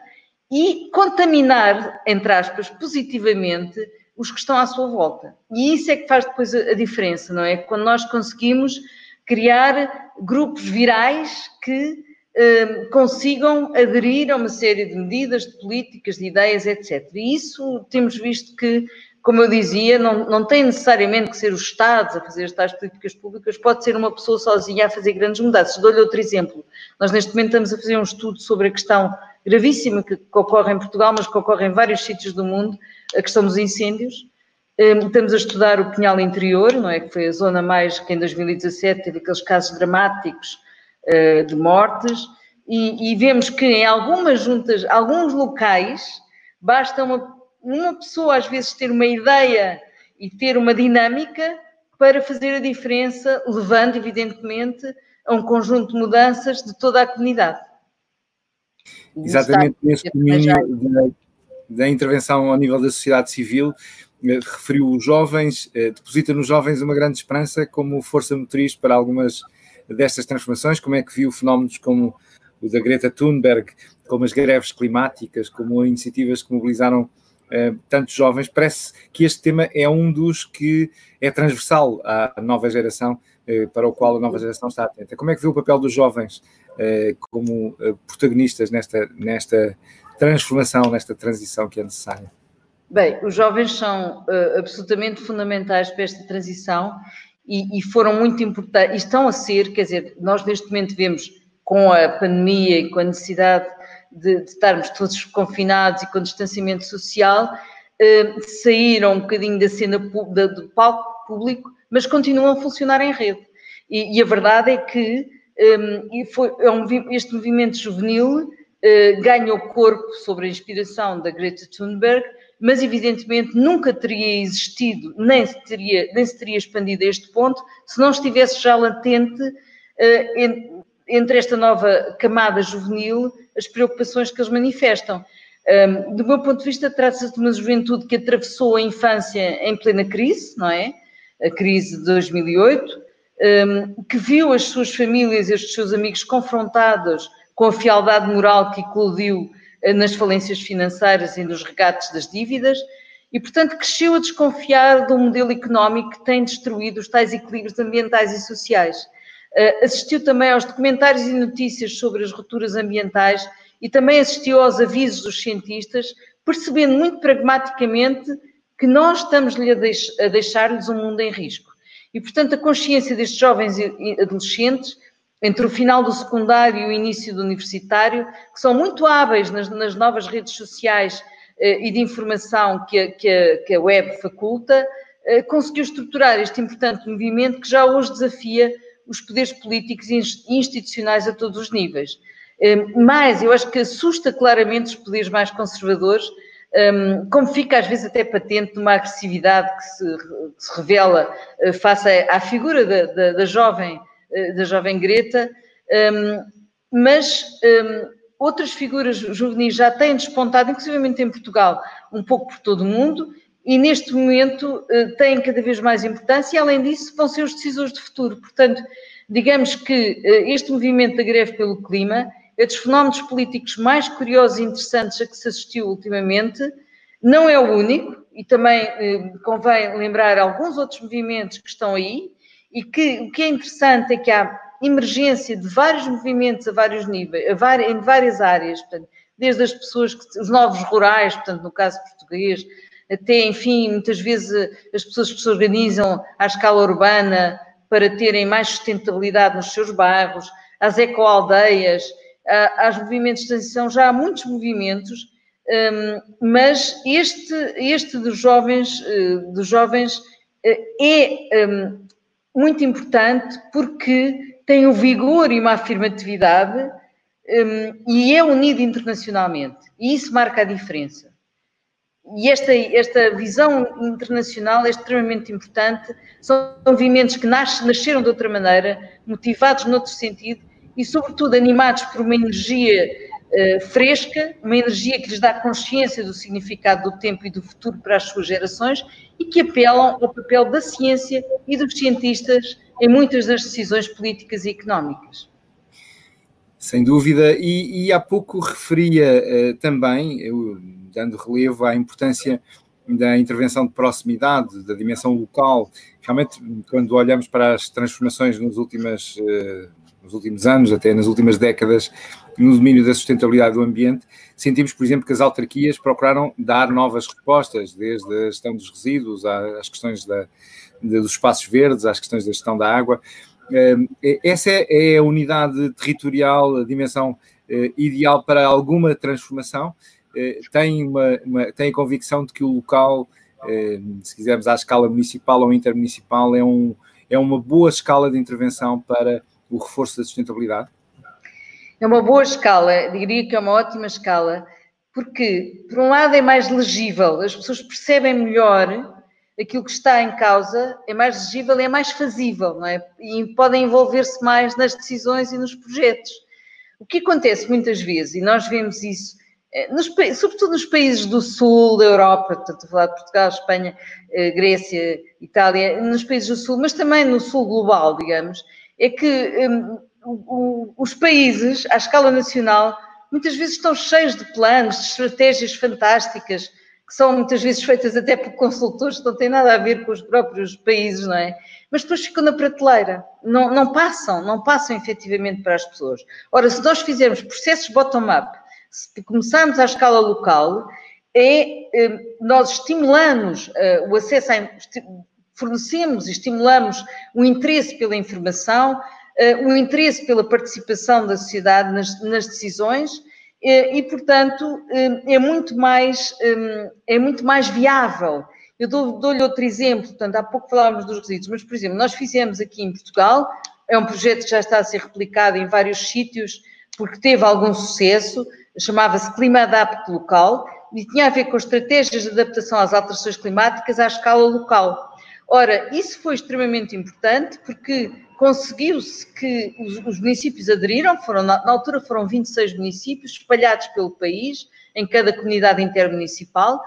e contaminar, entre aspas, positivamente os que estão à sua volta. E isso é que faz depois a diferença, não é? Quando nós conseguimos criar grupos virais que eh, consigam aderir a uma série de medidas, de políticas, de ideias, etc. E isso temos visto que, como eu dizia, não, não tem necessariamente que ser os Estados a fazer estas políticas públicas, pode ser uma pessoa sozinha a fazer grandes mudanças. Dou-lhe outro exemplo. Nós, neste momento, estamos a fazer um estudo sobre a questão gravíssima que, ocorre em Portugal, mas que ocorre em vários sítios do mundo, a questão dos incêndios. Um, estamos a estudar o Pinhal Interior, não é? Que foi a zona mais que em 2017 teve aqueles casos dramáticos uh, de mortes, e, e, vemos que em algumas juntas, alguns locais, basta uma, uma pessoa às vezes ter uma ideia e ter uma dinâmica para fazer a diferença, levando, evidentemente, a um conjunto de mudanças de toda a comunidade. Exatamente nesse domínio da, da, intervenção ao nível da sociedade civil, eh, referiu os jovens, eh, deposita nos jovens uma grande esperança como força motriz para algumas destas transformações, como é que viu fenómenos como o da Greta Thunberg, como as greves climáticas, como iniciativas que mobilizaram eh, tantos jovens, parece que este tema é um dos que é transversal à nova geração, para o qual a nova geração está atenta. Como é que vê o papel dos jovens como eh, protagonistas nesta, nesta transformação, nesta transição que é necessária? Bem, os jovens são uh, absolutamente fundamentais para esta transição e, e, foram muito importantes, e estão a ser, quer dizer, nós neste momento vemos com a pandemia e com a necessidade de, de estarmos todos confinados e com distanciamento social, uh, saíram um bocadinho da cena do palco público, mas continuam a funcionar em rede. E, e a verdade é que e foi, é um, este movimento juvenil uh, ganhou corpo sobre a inspiração da Greta Thunberg, mas evidentemente nunca teria existido, nem se teria, nem se teria expandido a este ponto, se não estivesse já latente en, entre esta nova camada juvenil as preocupações que eles manifestam. Um, do meu ponto de vista, trata-se de uma juventude que atravessou a infância em plena crise, não é? A crise de 2008, um, que viu as suas famílias e os seus amigos confrontados com a fialdade moral que eclodiu uh, nas falências financeiras e nos regates das dívidas, e, portanto, cresceu a desconfiar de um modelo económico que tem destruído os tais equilíbrios ambientais e sociais. Uh, assistiu também aos documentários e notícias sobre as rupturas ambientais e também assistiu aos avisos dos cientistas, percebendo muito pragmaticamente que nós deix a deixar-lhes um mundo em risco. E, portanto, a consciência destes jovens e adolescentes, entre o final do secundário e o início do universitário, que são muito hábeis nas, nas novas redes sociais eh, e de informação que a, que a, que a web faculta, eh, conseguiu estruturar este importante movimento que já hoje desafia os poderes políticos e institucionais a todos os níveis. Eh, mas eu acho que assusta claramente os poderes mais conservadores, como fica às vezes até patente numa agressividade que se, que se revela face à figura da, da, da, jovem, da jovem Greta, mas outras figuras juvenis já têm despontado, inclusive em Portugal, um pouco por todo o mundo, e neste momento eh, têm cada vez mais importância, e além disso vão ser os decisores de futuro. Portanto, digamos que eh, este movimento da greve pelo clima é dos fenómenos políticos mais curiosos e interessantes a que se assistiu ultimamente, não é o único, e também eh, convém lembrar alguns outros movimentos que estão aí, e que o que é interessante é que há emergência de vários movimentos a vários níveis, a em várias áreas, portanto, desde as pessoas, que, os novos rurais, portanto, no caso português, até, enfim, muitas vezes as pessoas que se organizam à escala urbana para terem mais sustentabilidade nos seus bairros, às ecoaldeias, aos movimentos de transição, já há muitos movimentos, hum, mas este, este dos jovens, eh, dos jovens eh, é hum, muito importante porque tem um vigor e uma afirmatividade um, e é unido internacionalmente. E isso marca a diferença. E esta, esta visão internacional é extremamente importante. São movimentos que nasce, nasceram de outra maneira, motivados noutro sentido e, sobretudo, animados por uma energia uh, fresca, uma energia que lhes dá consciência do significado do tempo e do futuro para as suas gerações e que apelam ao papel da ciência e dos cientistas em muitas das decisões políticas e económicas. Sem dúvida, e, e há pouco referia uh, também, eu, dando relevo à importância da intervenção de proximidade, da dimensão local. Realmente, quando olhamos para as transformações nos, últimas, uh, nos últimos anos, até nas últimas décadas, no domínio da sustentabilidade do ambiente, sentimos, por exemplo, que as autarquias procuraram dar novas respostas, desde a gestão dos resíduos às questões da, dos espaços verdes, às questões da gestão da água. Ehm, essa é, é a unidade territorial, a dimensão eh, ideal para alguma transformação. Eh, tem, uma, uma, tem a convicção de que o local, ehm, se quisermos à escala municipal ou intermunicipal, é, um, é uma boa escala de intervenção para o reforço da sustentabilidade? É uma boa escala, diria que é uma ótima escala, porque, por um lado, é mais legível, as pessoas percebem melhor aquilo que está em causa é mais legível e é mais fazível, não é? E podem envolver-se mais nas decisões e nos projetos. O que acontece muitas vezes, e nós vemos isso, eh, nos, sobretudo nos países do sul da Europa, portanto, a falar de Portugal, Espanha, eh, Grécia, Itália, nos países do sul, mas também no sul global, digamos, é que um, os países, à escala nacional, muitas vezes estão cheios de planos, de estratégias fantásticas, que são muitas vezes feitas até por consultores que não têm nada a ver com os próprios países, não é? Mas depois ficam na prateleira, não, não passam, não passam efetivamente para as pessoas. Ora, se nós fizermos processos bottom-up, se começarmos à escala local, é, eh, nós estimulamos uh, o acesso, a, fornecemos e estimulamos o interesse pela informação, uh, o interesse pela participação da sociedade nas, nas decisões e, portanto, eh, é muito mais, eh, é muito mais viável. Eu dou-lhe outro exemplo, portanto, há pouco falávamos dos resíduos, mas, por exemplo, nós fizemos aqui em Portugal, é um projeto que já está a ser replicado em vários sítios, porque teve algum sucesso, chamava-se Clima Adapte Local, e tinha a ver com estratégias de adaptação às alterações climáticas à escala local. Ora, isso foi extremamente importante porque conseguiu-se que os, os, municípios aderiram, foram, na, na, altura foram 26 municípios espalhados pelo país, em cada comunidade intermunicipal,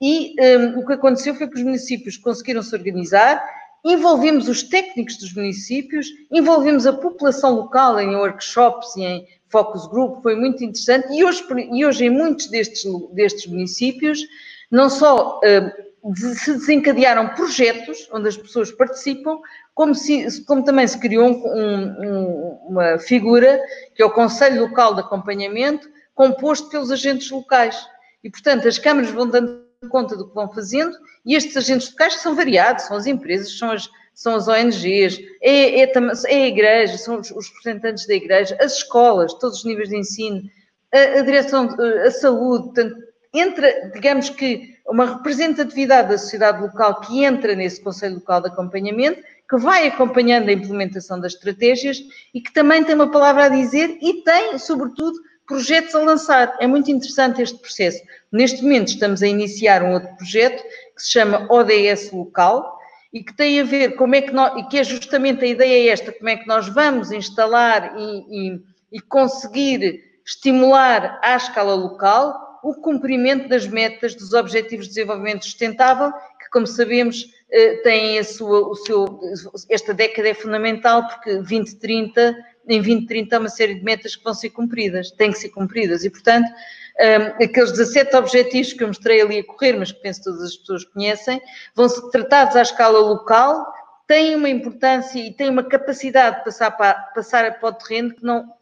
e um, o que aconteceu foi que os municípios conseguiram se organizar, envolvemos os técnicos dos municípios, envolvemos a população local em workshops e em focus group, foi muito interessante, e hoje, e hoje em muitos destes, destes municípios, não só uh, se desencadearam projetos onde as pessoas participam, como, se, como também se criou um, um, uma figura, que é o Conselho Local de Acompanhamento, composto pelos agentes locais. E, portanto, as câmaras vão dando conta do que vão fazendo e estes agentes locais são variados, são as empresas, são as, são as ONGs, é, é, é a igreja, são os, os, representantes da igreja, as escolas, todos os níveis de ensino, a, a direção, a saúde, portanto, entra, digamos que, uma representatividade da sociedade local que entra nesse Conselho Local de Acompanhamento, que vai acompanhando a implementação das estratégias e que também tem uma palavra a dizer e tem, sobretudo, projetos a lançar. É muito interessante este processo. Neste momento estamos a iniciar um outro projeto que se chama ODS Local e que tem a ver como é que nós, e que é justamente a ideia esta, como é que nós vamos instalar e, e, e conseguir estimular à escala local o cumprimento das metas dos Objetivos de Desenvolvimento Sustentável, que, como sabemos, eh, têm a sua, o seu, esta década é fundamental porque 2030 em 2030 há uma série de metas que vão ser cumpridas, têm que ser cumpridas, e portanto, um, aqueles 17 objetivos que eu mostrei ali a correr, mas que penso que todas as pessoas conhecem, vão ser tratados à escala local, têm uma importância e têm uma capacidade de passar para, passar para o terreno que não.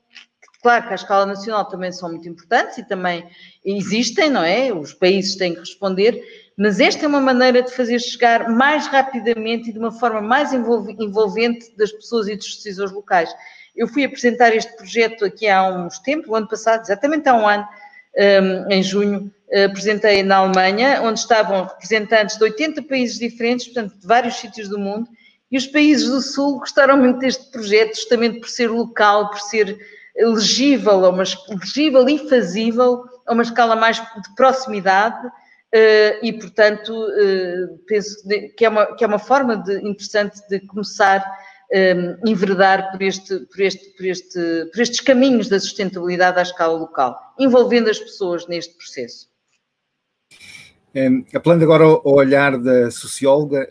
Claro que à escala nacional também são muito importantes e também existem, não é? Os países têm que responder, mas esta é uma maneira de fazer chegar mais rapidamente e de uma forma mais envolvente das pessoas e dos decisores locais. Eu fui apresentar este projeto aqui há uns tempos, o ano passado, exatamente há um ano, um, em junho, apresentei na Alemanha, onde estavam representantes de 80 países diferentes, portanto, de vários sítios do mundo, e os países do Sul gostaram muito deste projeto, justamente por ser local, por ser legível, uma, legível e fazível, a uma escala mais de proximidade, Uh, e, portanto, uh, penso que é, uma, que é uma forma de, interessante de começar um, enveredar por, este, por, este, por, este, por estes caminhos da sustentabilidade à escala local, envolvendo as pessoas neste processo. Apelando agora ao, olhar da socióloga,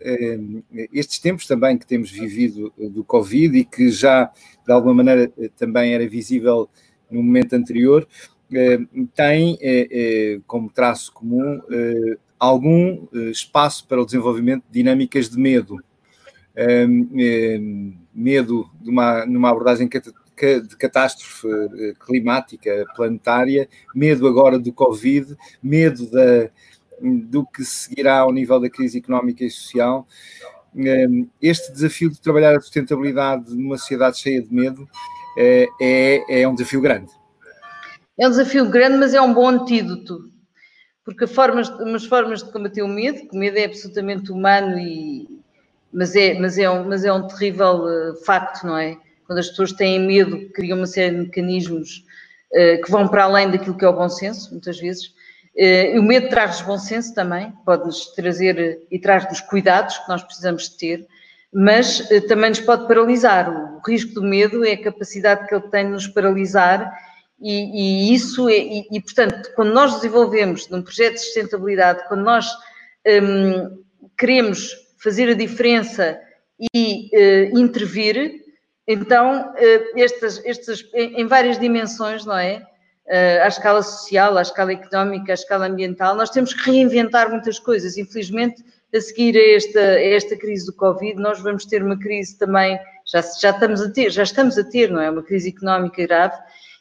estes tempos também que temos vivido do Covid e que já de alguma maneira também era visível no momento anterior, um, tem eh, eh, como traço comum eh, algum espaço para o desenvolvimento de dinâmicas de medo medo de uma, numa abordagem de catástrofe eh, climática planetária, medo agora do Covid, medo da, do que seguirá ao nível da crise económica e social. Este desafio de trabalhar a sustentabilidade numa sociedade cheia de medo eh, é, é um desafio grande. É um desafio grande, mas é um bom antídoto, porque formas, umas formas de combater o medo, que o medo é absolutamente humano e, mas é, mas é, um, mas é um terrível uh, facto, não é? Quando as pessoas têm medo, criam uma série de mecanismos uh, que vão para além daquilo que é o bom senso, muitas vezes. Uh, o medo traz-nos bom senso também, pode-nos trazer e traz-nos cuidados que nós precisamos ter, mas também nos pode paralisar. O risco do medo é a capacidade que ele tem de nos paralisar e, e isso é, e, e, portanto, quando nós desenvolvemos num projeto de sustentabilidade, quando nós um, queremos fazer a diferença e uh, intervir, então, uh, estas, estas, em, várias dimensões, não é? Uh, à escala social, à escala económica, à escala ambiental, nós temos que reinventar muitas coisas. Infelizmente, a seguir a esta, a esta crise do Covid, nós vamos ter uma crise também, já, já estamos a ter, já estamos a ter, não é? Uma crise económica grave,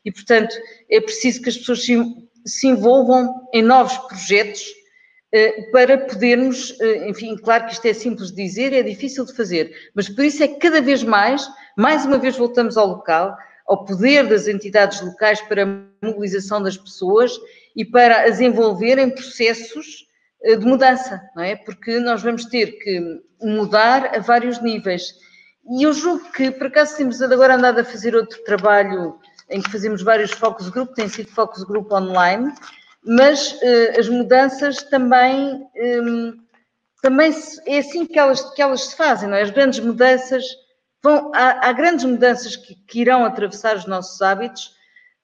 e, portanto, é preciso que as pessoas se, se envolvam em novos projetos eh, para podermos, eh, enfim, claro que isto é simples de dizer, é difícil de fazer, mas por isso é que cada vez mais, mais uma vez voltamos ao local, ao poder das entidades locais para a mobilização das pessoas e para as envolver em processos eh, de mudança, não é? Porque nós vamos ter que mudar a vários níveis. E eu julgo que, por acaso, temos agora andado a fazer outro trabalho em que fazemos vários focos de grupo, tem sido focos de grupo online, mas uh, as mudanças também, ehm, também é assim que elas, que elas se fazem, não é? As grandes mudanças, vão, há, há grandes mudanças que, que, irão atravessar os nossos hábitos,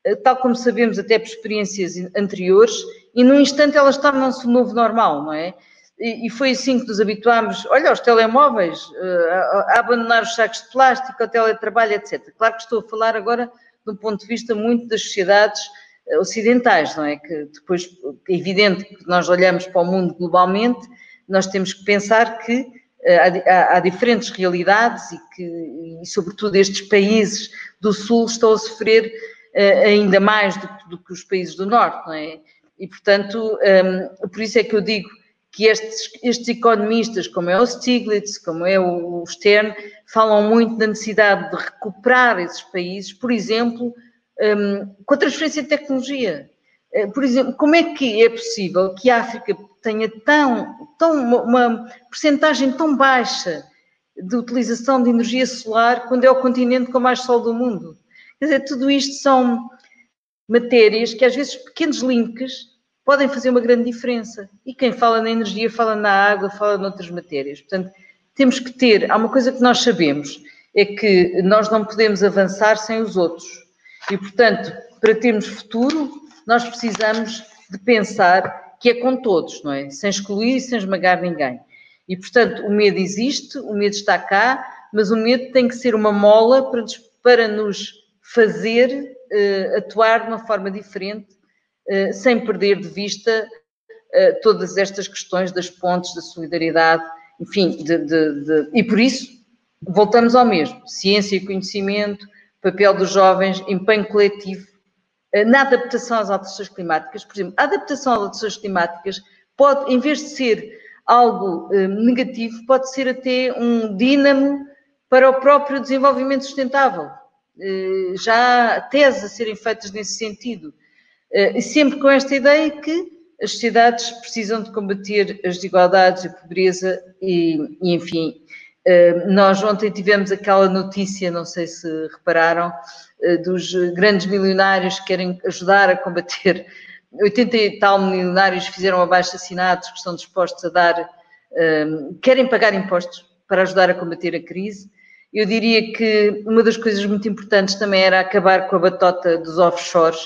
uh, tal como sabemos até por experiências anteriores, e num instante elas tornam-se o novo normal, não é? e, foi assim que nos habituámos, olha, aos telemóveis, a, abandonar os sacos de plástico, ao teletrabalho, etc. Claro que estou a falar agora de um ponto de vista muito das sociedades ocidentais, não é? Que depois é evidente que nós olhamos para o mundo globalmente, nós temos que pensar que há, há, diferentes realidades e que, e sobretudo, estes países do Sul estão a sofrer ainda mais do, do, que os países do Norte, não é? E, portanto, um, por isso é que eu digo que estes, estes, economistas, como é o Stiglitz, como é o Stern, falam muito da necessidade de recuperar esses países, por exemplo, um, com a transferência de tecnologia. Eh, por exemplo, como é que é possível que a África tenha tão, tão uma porcentagem tão baixa de utilização de energia solar quando é o continente com mais sol do mundo? Quer dizer, tudo isto são matérias que às vezes pequenos links podem fazer uma grande diferença. E quem fala na energia fala na água, fala noutras matérias. Portanto, temos que ter, há uma coisa que nós sabemos, é que nós não podemos avançar sem os outros. E, portanto, para termos futuro, nós precisamos de pensar que é com todos, não é? Sem excluir e sem esmagar ninguém. E, portanto, o medo existe, o medo está cá, mas o medo tem que ser uma mola para, para nos fazer uh, atuar de uma forma diferente, uh, sem perder de vista uh, todas estas questões das pontes, da solidariedade, enfim, de, de, de... e por isso voltamos ao mesmo: ciência e conhecimento, papel dos jovens, empenho coletivo na adaptação às alterações climáticas. Por exemplo, a adaptação às alterações climáticas pode, em vez de ser algo negativo, pode ser até um dínamo para o próprio desenvolvimento sustentável. Eh, já há teses a serem feitas nesse sentido. Eh, e sempre com esta ideia que as sociedades precisam de combater as desigualdades, a pobreza e, e enfim. Eh, nós ontem tivemos aquela notícia, não sei se repararam, dos grandes milionários que querem ajudar a combater. 80 e tal milionários fizeram abaixo assinados que estão dispostos a dar, querem pagar impostos para ajudar a combater a crise eu diria que uma das coisas muito importantes também era acabar com a batota dos offshores,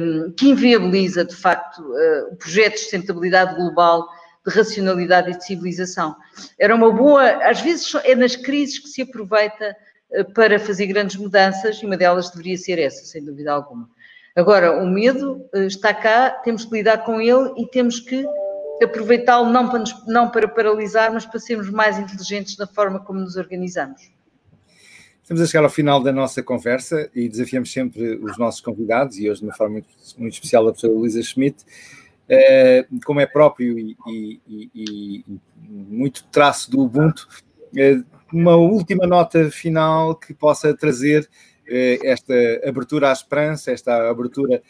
um, que inviabiliza, de facto, uh, o projeto de sustentabilidade global, de racionalidade e de civilização. Era uma boa, às vezes é nas crises que se aproveita para fazer grandes mudanças, e uma delas deveria ser essa, sem dúvida alguma. Agora, o medo uh, está cá, temos que lidar com ele e temos que aproveitá-lo não para, não para paralisar, mas para sermos mais inteligentes na forma como nos organizamos. Estamos a chegar ao final da nossa conversa e desafiamos sempre os nossos convidados, e hoje de uma forma muito, muito especial a professora Luísa Schmidt, uh, como é próprio e, e, e, e, muito traço do Ubuntu, uma última nota final que possa trazer uh, esta abertura à esperança, esta abertura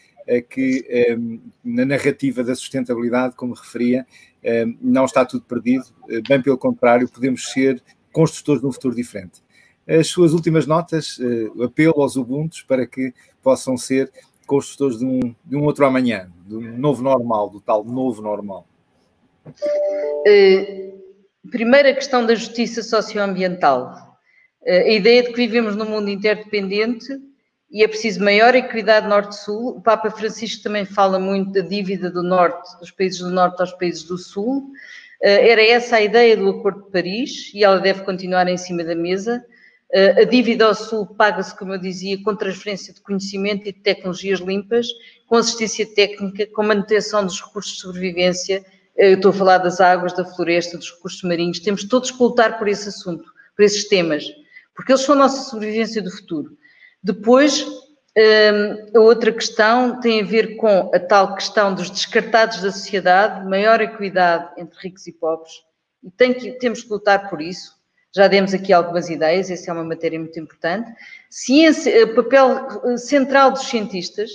que um, na narrativa da sustentabilidade, como referia, não está tudo perdido, bem pelo contrário, podemos ser construtores de um futuro diferente as suas últimas notas, apelo aos Ubuntu para que possam ser construtores de um, de um outro amanhã, de um novo normal, do tal novo normal. Uh, primeira questão da justiça socioambiental. Uh, a ideia de que vivemos num mundo interdependente e é preciso maior equidade norte-sul. O Papa Francisco também fala muito da dívida do norte, dos países do norte aos países do sul. Era essa a ideia do Acordo de Paris e ela deve continuar em cima da mesa. A dívida ao Sul paga-se, como eu dizia, com transferência de conhecimento e de tecnologias limpas, com assistência técnica, com manutenção dos recursos de sobrevivência. Eu estou a falar das águas, da floresta, dos recursos marinhos. Temos todos que lutar por esse assunto, por esses temas, porque eles são a nossa sobrevivência do futuro. Depois, hum, a outra questão tem a ver com a tal questão dos descartados da sociedade, maior equidade entre ricos e pobres, e tem que, temos que lutar por isso. Já demos aqui algumas ideias, essa é uma matéria muito importante. Ciência, eh, papel eh, central dos cientistas.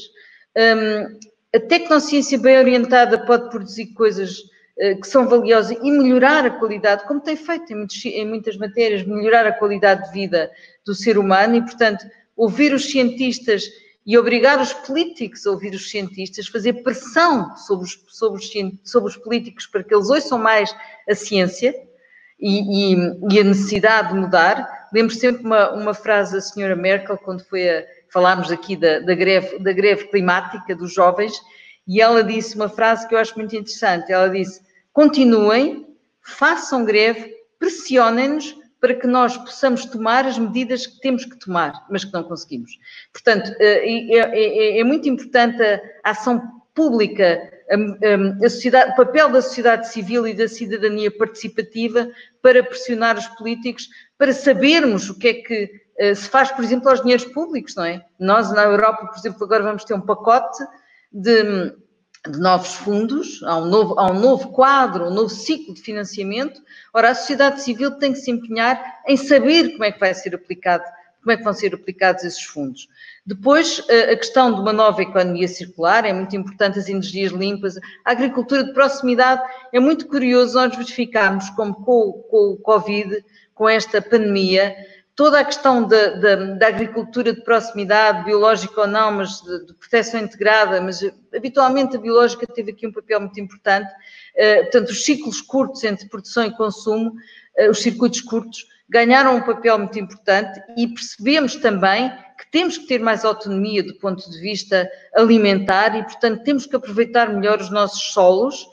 Um, a tecnociência bem orientada pode produzir coisas que são valiosas e melhorar a qualidade, como tem feito em, muitos, em muitas matérias, melhorar a qualidade de vida do ser humano e, portanto, ouvir os cientistas e obrigar os políticos a ouvir os cientistas, fazer pressão sobre os, sobre os, sobre os políticos para que eles ouçam mais a ciência, e, e, e a necessidade de mudar. Lembro sempre uma, uma frase da senhora Merkel, quando foi a, falámos aqui da, da, greve, da greve climática dos jovens, e ela disse uma frase que eu acho muito interessante. Ela disse: continuem, façam greve, pressionem-nos para que nós possamos tomar as medidas que temos que tomar, mas que não conseguimos. Portanto, é, é, é muito importante a ação pública, a, a sociedade, o papel da sociedade civil e da cidadania participativa para pressionar os políticos, para sabermos o que é que eh, se faz, por exemplo, aos dinheiros públicos, não é? Nós, na Europa, por exemplo, agora vamos ter um pacote de de novos fundos, há um novo, há um novo quadro, um novo ciclo de financiamento. Ora, a sociedade civil tem que se empenhar em saber como é que vai ser aplicado, como é que vão ser aplicados esses fundos. Depois, a questão de uma nova economia circular, é muito importante as energias limpas, a agricultura de proximidade, é muito curioso nós verificarmos como com, com o Covid, com esta pandemia, toda a questão da, da, da, agricultura de proximidade, biológica ou não, mas de, de, proteção integrada, mas habitualmente a biológica teve aqui um papel muito importante. Uh, portanto, os ciclos curtos entre produção e consumo, uh, os circuitos curtos, ganharam um papel muito importante e percebemos também que temos que ter mais autonomia do ponto de vista alimentar e, portanto, temos que aproveitar melhor os nossos solos,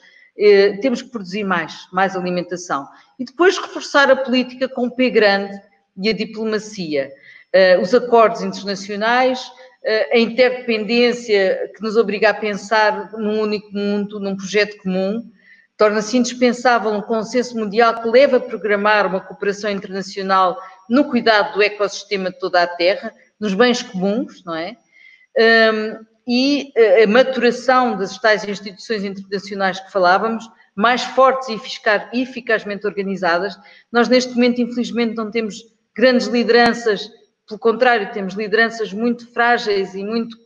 temos que produzir mais, mais alimentação. E depois reforçar a política com um P grande, e a diplomacia, uh, os acordos internacionais, uh, a interdependência que nos obriga a pensar num único mundo, num projeto comum, torna-se indispensável um consenso mundial que leve a programar uma cooperação internacional no cuidado do ecossistema de toda a Terra, nos bens comuns, não é? Ehm, e eh, a maturação das tais instituições internacionais que falávamos, mais fortes e eficazmente organizadas. Nós, neste momento, infelizmente, não temos grandes lideranças, pelo contrário, temos lideranças muito frágeis e muito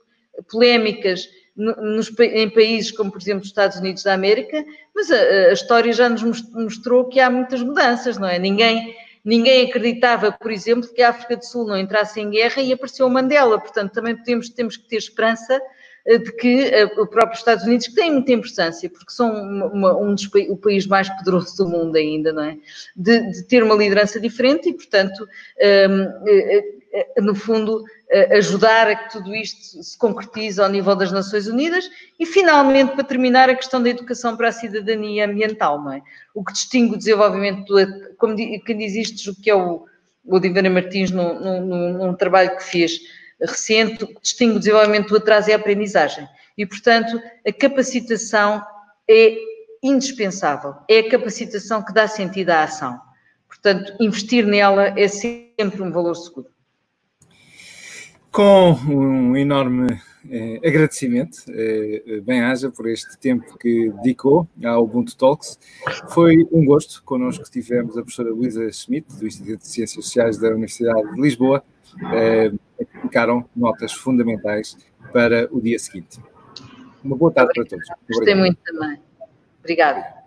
polémicas nos, em países como, por exemplo, os Estados Unidos da América, mas a, a, história já nos mostrou que há muitas mudanças, não é? Ninguém, ninguém acreditava, por exemplo, que a África do Sul não entrasse em guerra e apareceu o Mandela, portanto, também temos, temos que ter esperança de que uh, o próprio Estados Unidos, que tem muita importância, porque são uma, um dos o país mais poderoso do mundo ainda, não é? De, de ter uma liderança diferente e, portanto, ehm, uh, no fundo, ajudar a que tudo isto se concretize ao nível das Nações Unidas e, finalmente, para terminar, a questão da educação para a cidadania ambiental, não é? O que distingue o desenvolvimento, do, como quem diz isto, o que é o, o Divana Martins num, num trabalho que fez recente, que distingue o desenvolvimento do atraso é a aprendizagem. E, portanto, a capacitação é indispensável. É a capacitação que dá sentido à ação. Portanto, investir nela é sempre um valor seguro. Com um enorme eh, agradecimento, eh, bem-haja por este tempo que dedicou ao Ubuntu Talks. Foi um gosto. Connosco tivemos a professora Luísa Schmidt, do Instituto de Ciências Sociais da Universidade de Lisboa. Eh, ficaram notas fundamentais para o dia seguinte. Uma boa tarde para todos. Gostei muito também. Obrigada.